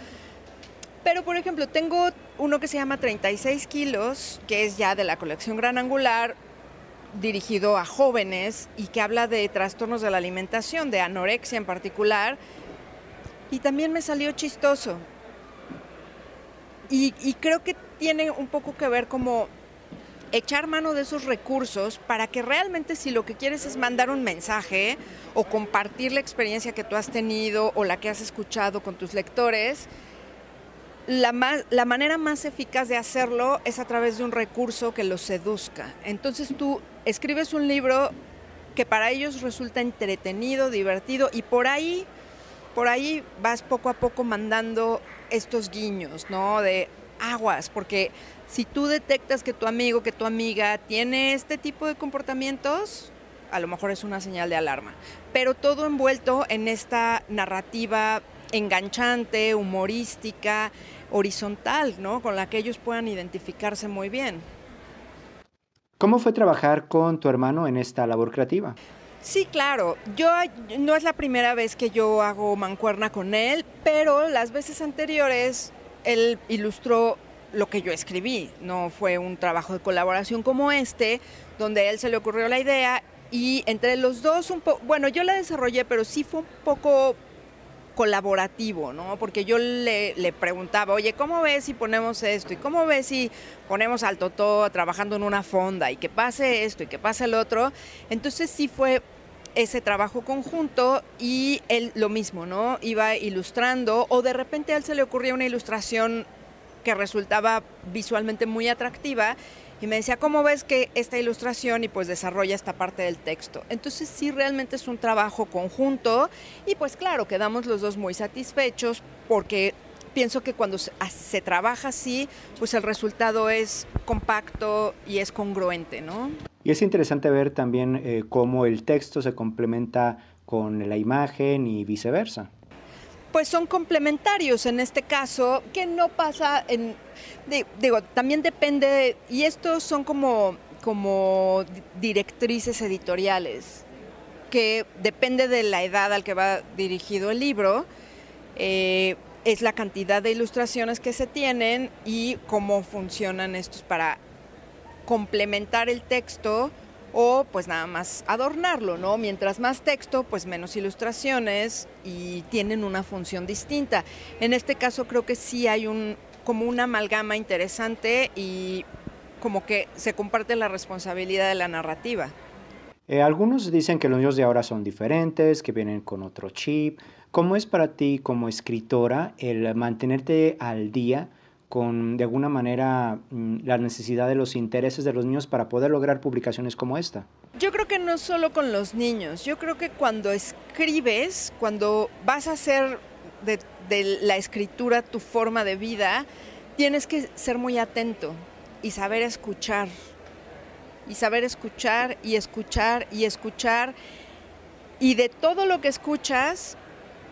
Pero, por ejemplo, tengo uno que se llama 36 kilos, que es ya de la colección Gran Angular, dirigido a jóvenes y que habla de trastornos de la alimentación, de anorexia en particular, y también me salió chistoso. Y, y, creo que tiene un poco que ver como echar mano de esos recursos para que realmente si lo que quieres es mandar un mensaje o compartir la experiencia que tú has tenido o la que has escuchado con tus lectores, la, más, la manera más eficaz de hacerlo es a través de un recurso que los seduzca. Entonces tú escribes un libro que para ellos resulta entretenido, divertido y por ahí, por ahí vas poco a poco mandando estos guiños, ¿no? De aguas, porque si tú detectas que tu amigo, que tu amiga tiene este tipo de comportamientos, a lo mejor es una señal de alarma. Pero todo envuelto en esta narrativa enganchante, humorística, horizontal, ¿no? Con la que ellos puedan identificarse muy bien. ¿Cómo fue trabajar con tu hermano en esta labor creativa? Sí, claro. Yo no es la primera vez que yo hago mancuerna con él, pero las veces anteriores él ilustró lo que yo escribí. No fue un trabajo de colaboración como este, donde a él se le ocurrió la idea y entre los dos un poco, bueno, yo la desarrollé, pero sí fue un poco colaborativo, ¿no? Porque yo le, le, preguntaba, oye, ¿cómo ves si ponemos esto? ¿Y cómo ves si ponemos al Totó trabajando en una fonda y que pase esto y que pase el otro? Entonces sí fue ese trabajo conjunto y él lo mismo, ¿no? Iba ilustrando o de repente a él se le ocurría una ilustración que resultaba visualmente muy atractiva y me decía, ¿cómo ves que esta ilustración y pues desarrolla esta parte del texto? Entonces sí realmente es un trabajo conjunto y pues claro, quedamos los dos muy satisfechos porque pienso que cuando se, trabaja así, pues el resultado es compacto y es congruente, ¿no? Y es interesante ver también eh, cómo el texto se complementa con la imagen y viceversa pues son complementarios en este caso, que no pasa en, digo, también depende, y estos son como, como directrices editoriales, que depende de la edad al que va dirigido el libro, eh, es la cantidad de ilustraciones que se tienen y cómo funcionan estos para complementar el texto o pues nada más adornarlo, ¿no? Mientras más texto, pues menos ilustraciones y tienen una función distinta. En este caso creo que sí hay un como una amalgama interesante y como que se comparte la responsabilidad de la narrativa. Eh, algunos dicen que los niños de ahora son diferentes, que vienen con otro chip. ¿Cómo es para ti como escritora el mantenerte al día con de alguna manera mm, la necesidad de los intereses de los niños para poder lograr publicaciones como esta? Yo creo que no solo con los niños, yo creo que cuando escribes, cuando vas a hacer de, de la escritura tu forma de vida, tienes que ser muy atento y saber escuchar y saber escuchar y escuchar y escuchar. Y de todo lo que escuchas,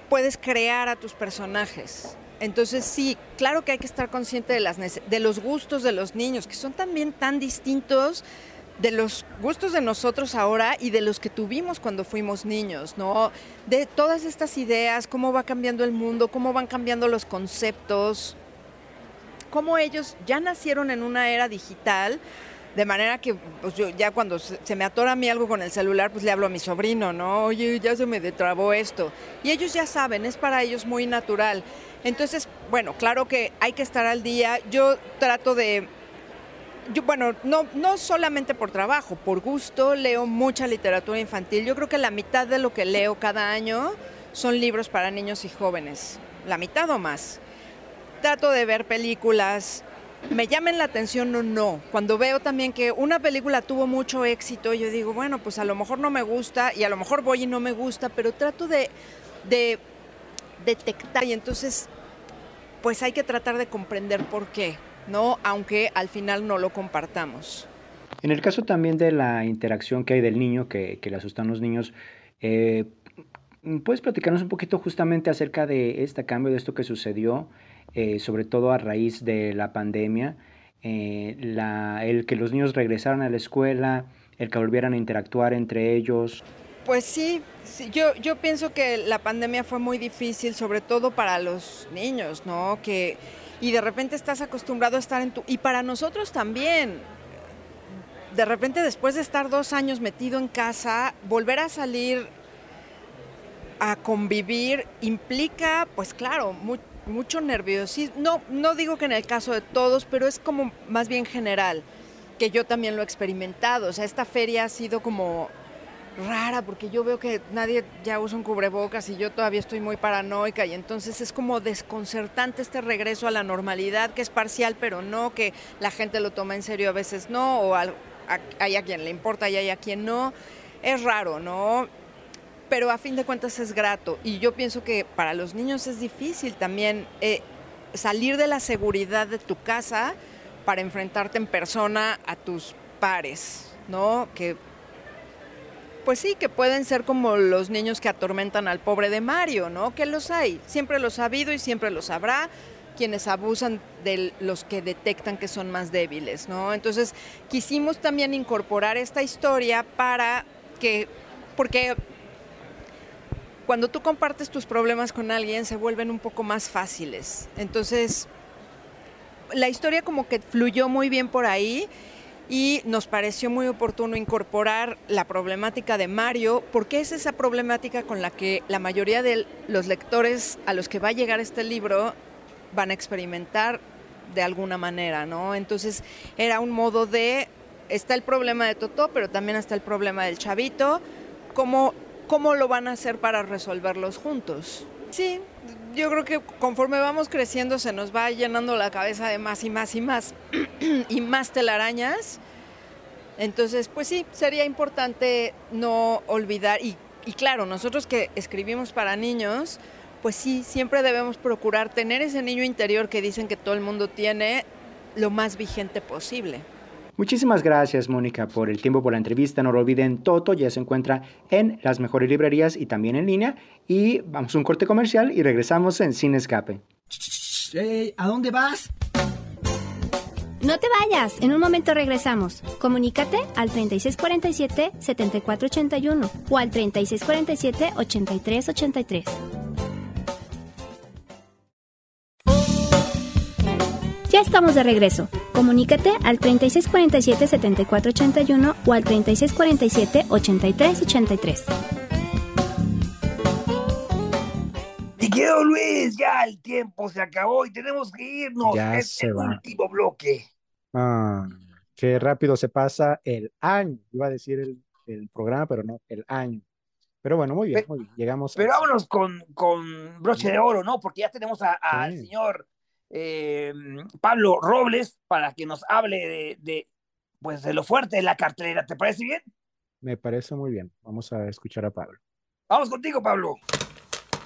puedes crear a tus personajes. Entonces sí, claro que hay que estar consciente de, las, de los gustos de los niños, que son también tan distintos de los gustos de nosotros ahora y de los que tuvimos cuando fuimos niños, ¿no? De todas estas ideas, cómo va cambiando el mundo, cómo van cambiando los conceptos, cómo ellos ya nacieron en una era digital, de manera que pues ya cuando se, me atora a mí algo con el celular, pues le hablo a mi sobrino, ¿no? Oye, ya se me detrabó esto. Y ellos ya saben, es para ellos muy natural. Entonces, bueno, claro que hay que estar al día. Yo trato de bueno, no, no solamente por trabajo, por gusto leo mucha literatura infantil. Yo creo que la mitad de lo que leo cada año son libros para niños y jóvenes, la mitad o más. Trato de ver películas, me llamen la atención o no. Cuando veo también que una película tuvo mucho éxito, yo digo, bueno, pues a lo mejor no me gusta y a lo mejor voy y no me gusta, pero trato de, de detectar y entonces pues hay que tratar de comprender por qué. ¿no? Aunque al final no lo compartamos. En el caso también de la interacción que hay del niño, que, que le asustan los niños, eh, ¿puedes platicarnos un poquito justamente acerca de este cambio, de esto que sucedió, eh, sobre todo a raíz de la pandemia, eh, la, el que los niños regresaran a la escuela, el que volvieran a interactuar entre ellos? Pues sí, yo, yo pienso que la pandemia fue muy difícil, sobre todo para los niños, ¿no? Que y de repente estás acostumbrado a estar en tu... Y para nosotros también, de repente después de estar dos años metido en casa, volver a salir a convivir implica, pues claro, mu mucho nerviosismo. No, no digo que en el caso de todos, pero es como más bien general, que yo también lo he experimentado. O sea, esta feria ha sido como rara porque yo veo que nadie ya usa un cubrebocas y yo todavía estoy muy paranoica y entonces es como desconcertante este regreso a la normalidad que es parcial pero no, que la gente lo toma en serio a veces no o hay a quien le importa y hay a quien no. Es raro, ¿no? Pero a fin de cuentas es grato y yo pienso que para los niños es difícil también eh, salir de la seguridad de tu casa para enfrentarte en persona a tus pares, ¿no? Que pues sí, que pueden ser como los niños que atormentan al pobre de Mario, ¿no? Que los hay, siempre los ha habido y siempre los habrá quienes abusan de los que detectan que son más débiles, ¿no? Entonces, quisimos también incorporar esta historia para que, porque cuando tú compartes tus problemas con alguien se vuelven un poco más fáciles. Entonces, la historia como que fluyó muy bien por ahí y nos pareció muy oportuno incorporar la problemática de Mario, porque es esa problemática con la que la mayoría de los lectores a los que va a llegar este libro van a experimentar de alguna manera, ¿no? Entonces era un modo de, está el problema de Totó, pero también está el problema del chavito, ¿cómo, cómo lo van a hacer para resolverlos juntos? Sí, yo creo que conforme vamos creciendo se nos va llenando la cabeza de más y más y más [CLEARS THROAT] y más telarañas. Entonces, pues sí, sería importante no olvidar, y, y, claro, nosotros que escribimos para niños, pues sí, siempre debemos procurar tener ese niño interior que dicen que todo el mundo tiene lo más vigente posible. Muchísimas gracias, Mónica, por el tiempo, por la entrevista. No lo olviden, Toto ya se encuentra en las mejores librerías y también en línea. Y vamos a un corte comercial y regresamos en Sin Escape. Hey, ¿A dónde vas? No te vayas, en un momento regresamos. Comunícate al 3647-7481 o al 3647-8383. Ya estamos de regreso. Comunícate al 3647-7481 o al 3647-8383. Y quedó Luis, ya el tiempo se acabó y tenemos que irnos. Ya es se el va. último bloque. Ah, qué rápido se pasa el año. Iba a decir el, el programa, pero no, el año. Pero bueno, muy bien, muy bien. Llegamos a... Pero vámonos con, con broche de oro, ¿no? Porque ya tenemos a- al Sí. señor eh, Pablo Robles para que nos hable de, de, pues, de lo fuerte de la cartelera. ¿Te parece bien? Me parece muy bien. Vamos a escuchar a Pablo. Vamos contigo, Pablo.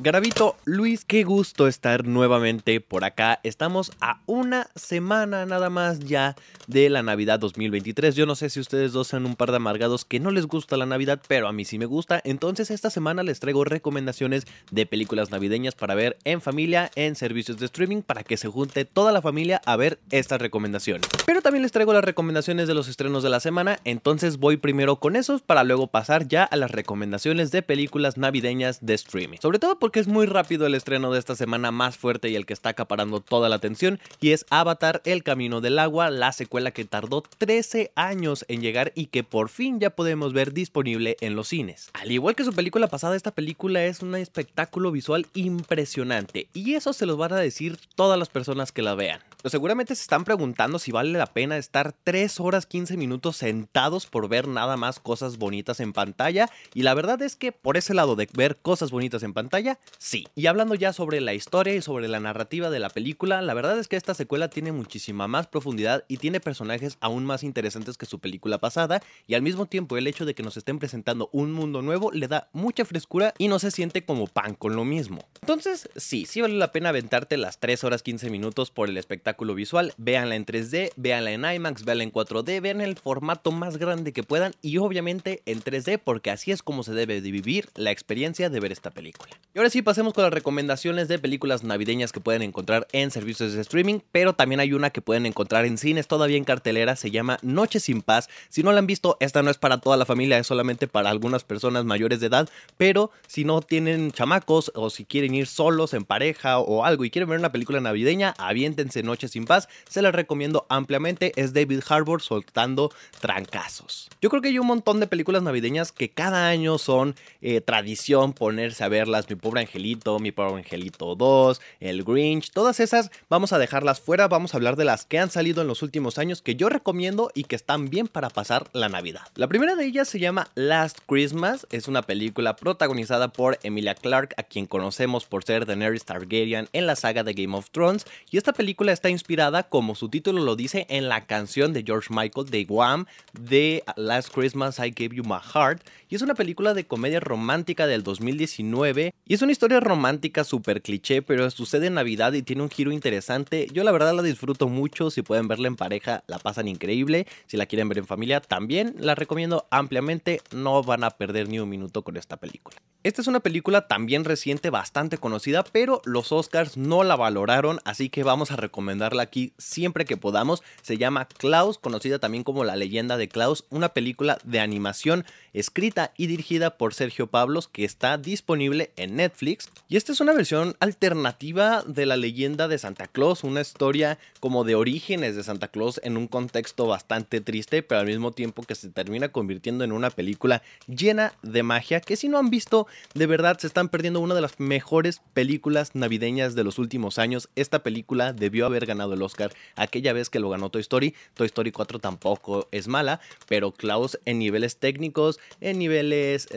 Garavito, Luis, qué gusto estar nuevamente por acá. Estamos a una semana nada más ya de la Navidad 2023. Yo no sé si ustedes dos sean un par de amargados que no les gusta la Navidad, pero a mí sí me gusta. Entonces esta semana les traigo recomendaciones de películas navideñas para ver en familia, en servicios de streaming, para que se junte toda la familia a ver estas recomendaciones. Pero también les traigo las recomendaciones de los estrenos de la semana, entonces voy primero con esos para luego pasar ya a las recomendaciones de películas navideñas de streaming. Sobre todo porque es muy rápido el estreno de esta semana más fuerte y el que está acaparando toda la atención, y es Avatar El Camino del Agua, la secuela que tardó 13 años en llegar y que por fin ya podemos ver disponible en los cines. Al igual que su película pasada, esta película es un espectáculo visual impresionante, y eso se los van a decir todas las personas que la vean. Pero seguramente se están preguntando si vale la pena estar 3 horas 15 minutos sentados por ver nada más cosas bonitas en pantalla. Y la verdad es que por ese lado de ver cosas bonitas en pantalla, sí. Y hablando ya sobre la historia y sobre la narrativa de la película, la verdad es que esta secuela tiene muchísima más profundidad y tiene personajes aún más interesantes que su película pasada. Y al mismo tiempo el hecho de que nos estén presentando un mundo nuevo le da mucha frescura y no se siente como pan con lo mismo. Entonces, sí, sí vale la pena aventarte las 3 horas 15 minutos por el espectáculo visual. Véanla en 3D, véanla en IMAX, véanla en 4D, vean el formato más grande que puedan y obviamente en 3D porque así es como se debe de vivir la experiencia de ver esta película. Ahora sí pasemos con las recomendaciones de películas navideñas que pueden encontrar en servicios de streaming, pero también hay una que pueden encontrar en cines todavía en cartelera, se llama Noche sin Paz. Si no la han visto, esta no es para toda la familia, es solamente para algunas personas mayores de edad, pero si no tienen chamacos o si quieren ir solos en pareja o algo y quieren ver una película navideña, aviéntense Noche sin Paz, se la recomiendo ampliamente, es David Harbour soltando trancazos. Yo creo que hay un montón de películas navideñas que cada año son eh, tradición ponerse a verlas, Mi Pobre Angelito, Mi Pobre Angelito 2, El Grinch, todas esas vamos a dejarlas fuera, vamos a hablar de las que han salido en los últimos años que yo recomiendo y que están bien para pasar la Navidad. La primera de ellas se llama Last Christmas, es una película protagonizada por Emilia Clarke, a quien conocemos por ser Daenerys Targaryen en la saga de Game of Thrones, y esta película está inspirada, como su título lo dice, en la canción de George Michael de Wham de Last Christmas I Gave You My Heart, y es una película de comedia romántica del 2019, y es una historia romántica súper cliché, pero sucede en Navidad y tiene un giro interesante. Yo la verdad la disfruto mucho, si pueden verla en pareja la pasan increíble, si la quieren ver en familia también la recomiendo ampliamente, no van a perder ni un minuto con esta película. Esta es una película también reciente, bastante conocida, pero los Oscars no la valoraron, así que vamos a recomendarla aquí siempre que podamos. Se llama Klaus, conocida también como La leyenda de Klaus, una película de animación escrita y dirigida por Sergio Pablos que está disponible en Netflix. Y esta es una versión alternativa de la leyenda de Santa Claus, una historia como de orígenes de Santa Claus en un contexto bastante triste, pero al mismo tiempo que se termina convirtiendo en una película llena de magia que si no han visto, de verdad se están perdiendo una de las mejores películas navideñas de los últimos años. Esta película debió haber ganado el Oscar aquella vez que lo ganó Toy Story. Toy Story 4 tampoco es mala, pero Klaus en niveles técnicos, en niveles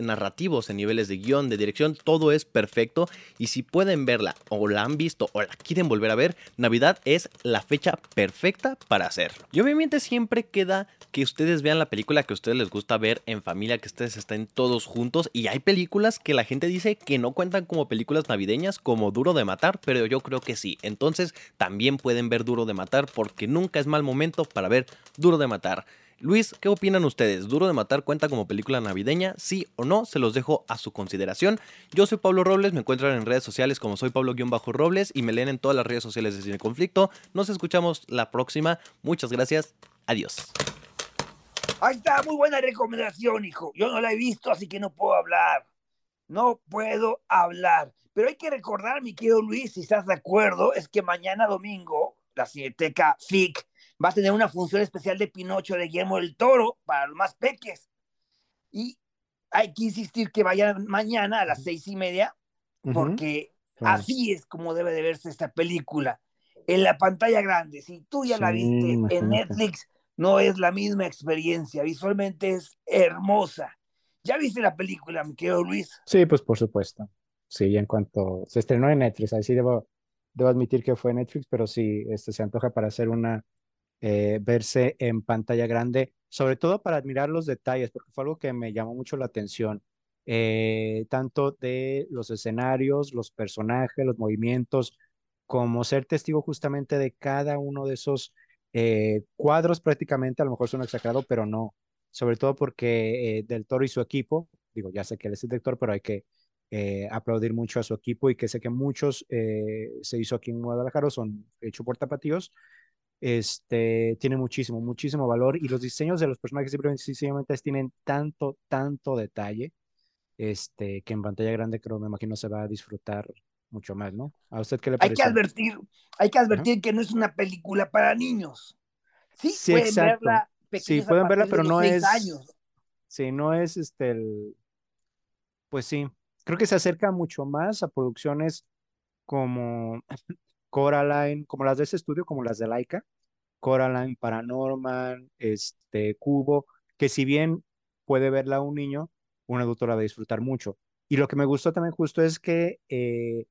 narrativos, en niveles de guion, de dirección, todo es perfecto. Y si pueden verla o la han visto o la quieren volver a ver, Navidad es la fecha perfecta para hacerlo. Y obviamente siempre queda que ustedes vean la película que a ustedes les gusta ver en familia, que ustedes estén todos juntos. Y hay películas que la gente dice que no cuentan como películas navideñas, como Duro de Matar, pero yo creo que sí. Entonces también pueden ver Duro de Matar porque nunca es mal momento para ver Duro de Matar. Luis, ¿qué opinan ustedes? ¿Duro de Matar cuenta como película navideña? ¿Sí o no? Se los dejo a su consideración. Yo soy Pablo Robles, me encuentran en redes sociales como soy Pablo-Robles y me leen en todas las redes sociales de Cine Conflicto. Nos escuchamos la próxima. Muchas gracias. Adiós. Ahí está, muy buena recomendación, hijo. Yo no la he visto, así que no puedo hablar. No puedo hablar. Pero hay que recordar, mi querido Luis, si estás de acuerdo, es que mañana domingo la Cineteca FIC va a tener una función especial de Pinocho de Guillermo del Toro para los más peques. Y hay que insistir que vayan mañana a las seis y media, porque así es como debe de verse esta película. En la pantalla grande, si tú ya la viste en. Netflix, no es la misma experiencia. Visualmente es hermosa. ¿Ya viste la película, mi querido Luis? Sí, pues por supuesto. Sí, en cuanto se estrenó en Netflix, ahí sí debo, debo admitir que fue Netflix, pero sí, este, se antoja para hacer una, eh, verse en pantalla grande, sobre todo para admirar los detalles, porque fue algo que me llamó mucho la atención. eh, tanto de los escenarios, los personajes, los movimientos, como ser testigo justamente de cada uno de esos eh, cuadros prácticamente, a lo mejor suena exagerado, pero no, sobre todo porque Del Toro y su equipo, digo, ya sé que él es el director, pero hay que aplaudir mucho a su equipo y que sé que muchos se hizo aquí en Guadalajara, son hechos por tapatíos, este, tiene muchísimo, muchísimo valor y los diseños de los personajes simplemente sencillamente tienen tanto, tanto detalle, este, que en pantalla grande creo, me imagino se va a disfrutar mucho más, ¿no? ¿A usted qué le Hay que parece? advertir, hay que advertir que no es una película para niños. Sí, Sí, pueden exacto. verla Sí, pueden verla, pero no es, años. sí, no es este el, pues sí, creo que se acerca mucho más a producciones como [CLEARS THROAT] Coraline, como las de ese estudio, como las de Laika, Coraline, Paranorman, este, Cubo, que si bien puede verla un niño, un adulto la va a disfrutar mucho. Y lo que me gustó también justo es que, eh,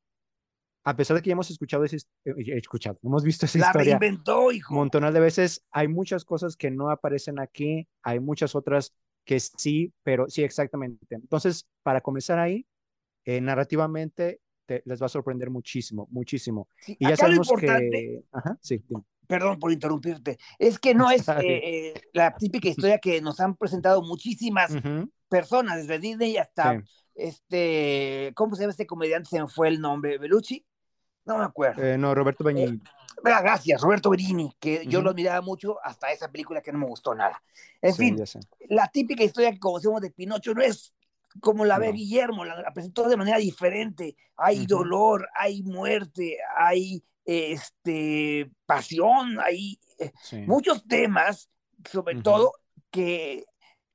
a pesar de que ya hemos escuchado, his- eh, escuchado, hemos visto esa La historia reinventó, hijo. montones de veces, hay muchas cosas que no aparecen aquí, hay muchas otras que sí, pero sí, exactamente. Entonces, para comenzar ahí, eh, narrativamente te- les va a sorprender muchísimo, muchísimo. Sí, Y ya lo sabemos importante- que... Ajá, sí, dime. Perdón por interrumpirte. Es que no es eh, eh, la típica historia que nos han presentado muchísimas personas, desde Disney hasta sí. este, ¿cómo se llama este comediante? Se me fue el nombre, ¿Belucci? No me acuerdo. Eh, no, Roberto Benigni. Ah, Gracias, Roberto Berini, que yo lo admiraba mucho hasta esa película que no me gustó nada. En Sí, fin, la típica historia que conocemos de Pinocho no es como la ve No. Guillermo, la, la presentó de manera diferente. Hay dolor, hay muerte, hay este, pasión, hay eh, Sí. muchos temas, sobre todo, que,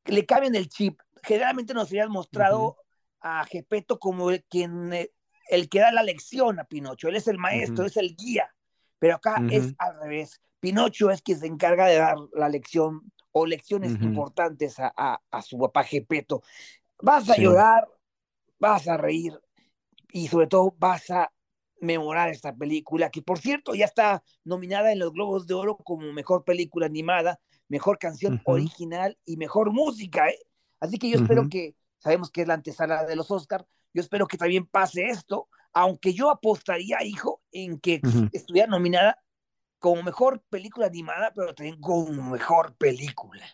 le cambian el chip. Generalmente nos habían mostrado a Gepetto como el, quien, eh, el que da la lección a Pinocho. Él es el maestro, es el guía. Pero acá es al revés. Pinocho es quien se encarga de dar la lección o lecciones importantes a, a- a su papá Gepetto. Vas a Sí. llorar, vas a reír y sobre todo vas a memorar esta película, que por cierto ya está nominada en los Globos de Oro como mejor película animada, mejor canción original y mejor música. ¿eh? Así que yo espero que, sabemos que es la antesala de los Oscars, yo espero que también pase esto, aunque yo apostaría, hijo, en que Ujú. estuviera nominada como mejor película animada, pero también como mejor película.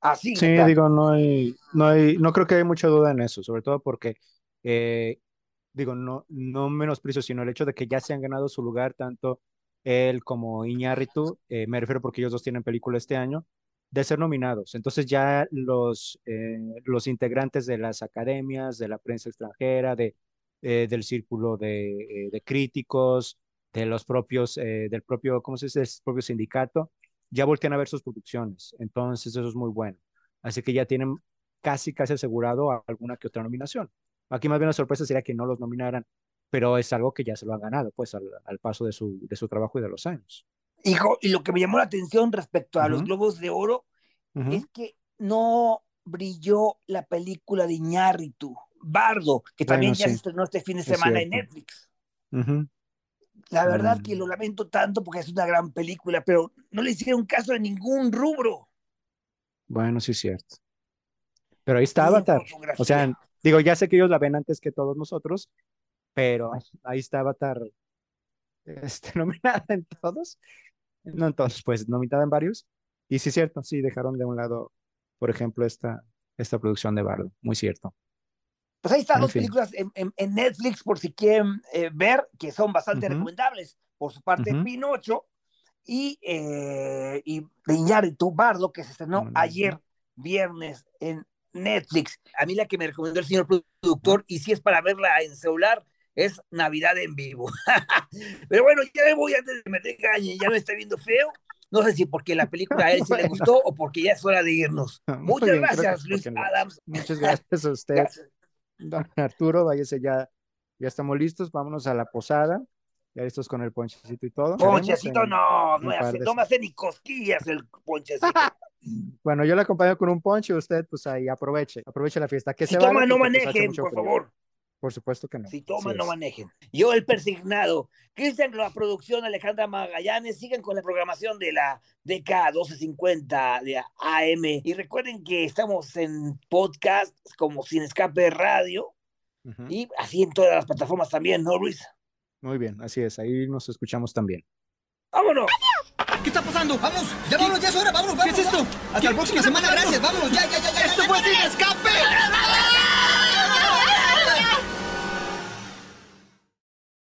Así Sí, digo, no hay, no hay, no creo que haya mucha duda en eso, sobre todo porque, eh, digo, no, no menosprecio, sino el hecho de que ya se han ganado su lugar tanto él como Iñárritu, eh, me refiero porque ellos dos tienen película este año, de ser nominados. Entonces ya los, eh, los integrantes de las academias, de la prensa extranjera, de, eh, del círculo de, eh, de críticos, de los propios, del propio, ¿cómo se dice? Propio sindicato, ya voltean a ver sus producciones. Entonces eso es muy bueno. Así que ya tienen casi, casi asegurado alguna que otra nominación. Aquí más bien la sorpresa sería que no los nominaran, pero es algo que ya se lo han ganado, pues, al, al paso de su, de su trabajo y de los años. Hijo, y lo que me llamó la atención respecto a los. Globos de Oro es que no brilló la película de Iñárritu, Bardo, que también Bueno, ya sí, se estrenó este fin de semana en. Netflix. La verdad que lo lamento tanto porque es una gran película, pero no le hicieron caso en ningún rubro. Bueno, sí es cierto. Pero ahí está Avatar. O sea, digo, ya sé que ellos la ven antes que todos nosotros, pero ahí está Avatar [LAUGHS] este, nominada en todos. No en todos, pues nominada en varios. Y sí es cierto, sí, dejaron de un lado, por ejemplo, esta, esta producción de Bardo. Muy cierto. Pues ahí están En dos fin. películas en, en- en Netflix por si quieren eh, ver, que son bastante recomendables. Por su parte, Ujú. Pinocho y, eh, y Bardo, que se estrenó ayer, viernes, en Netflix. A mí la que me recomendó el señor productor, y si es para verla en celular, es Navidad en vivo. [LAUGHS] Pero bueno, ya me voy antes de que me regañen, ya me está viendo feo. No sé si porque la película a él sí le [LAUGHS] gustó o porque ya es hora de irnos. Muchas bien, gracias, Luis no. Adams. Muchas [LAUGHS] gracias a usted, Gracias. don Arturo. Váyase ya, ya estamos listos. Vámonos a la posada. Ya listos con el ponchecito y todo. Ponchecito, en no, no, hace, de no me hace ni cosquillas el ponchecito. Bueno, yo le acompaño con un ponche, usted pues ahí aproveche, aproveche la fiesta. Que Si se vale toma, no pues, manejen, por frío. favor. Por supuesto que no. Si toman, Así no es. manejen. Yo, el persignado. Cristian, la producción, Alejandra Magallanes. Sigan con la programación de la DK 1250 de AM. Y recuerden que estamos en podcast como Sin Escape Radio. Y así en todas las plataformas también, ¿no, Luis? Muy bien, así es, ahí nos escuchamos también. ¡Vámonos! ¿Qué está pasando? Vamos, ya vámonos, ya es hora, vámonos, vámonos. ¿Qué es esto? Hasta la próxima semana, gracias, vámonos, ya, ya, ya, ya. ¡Esto fue sin escape!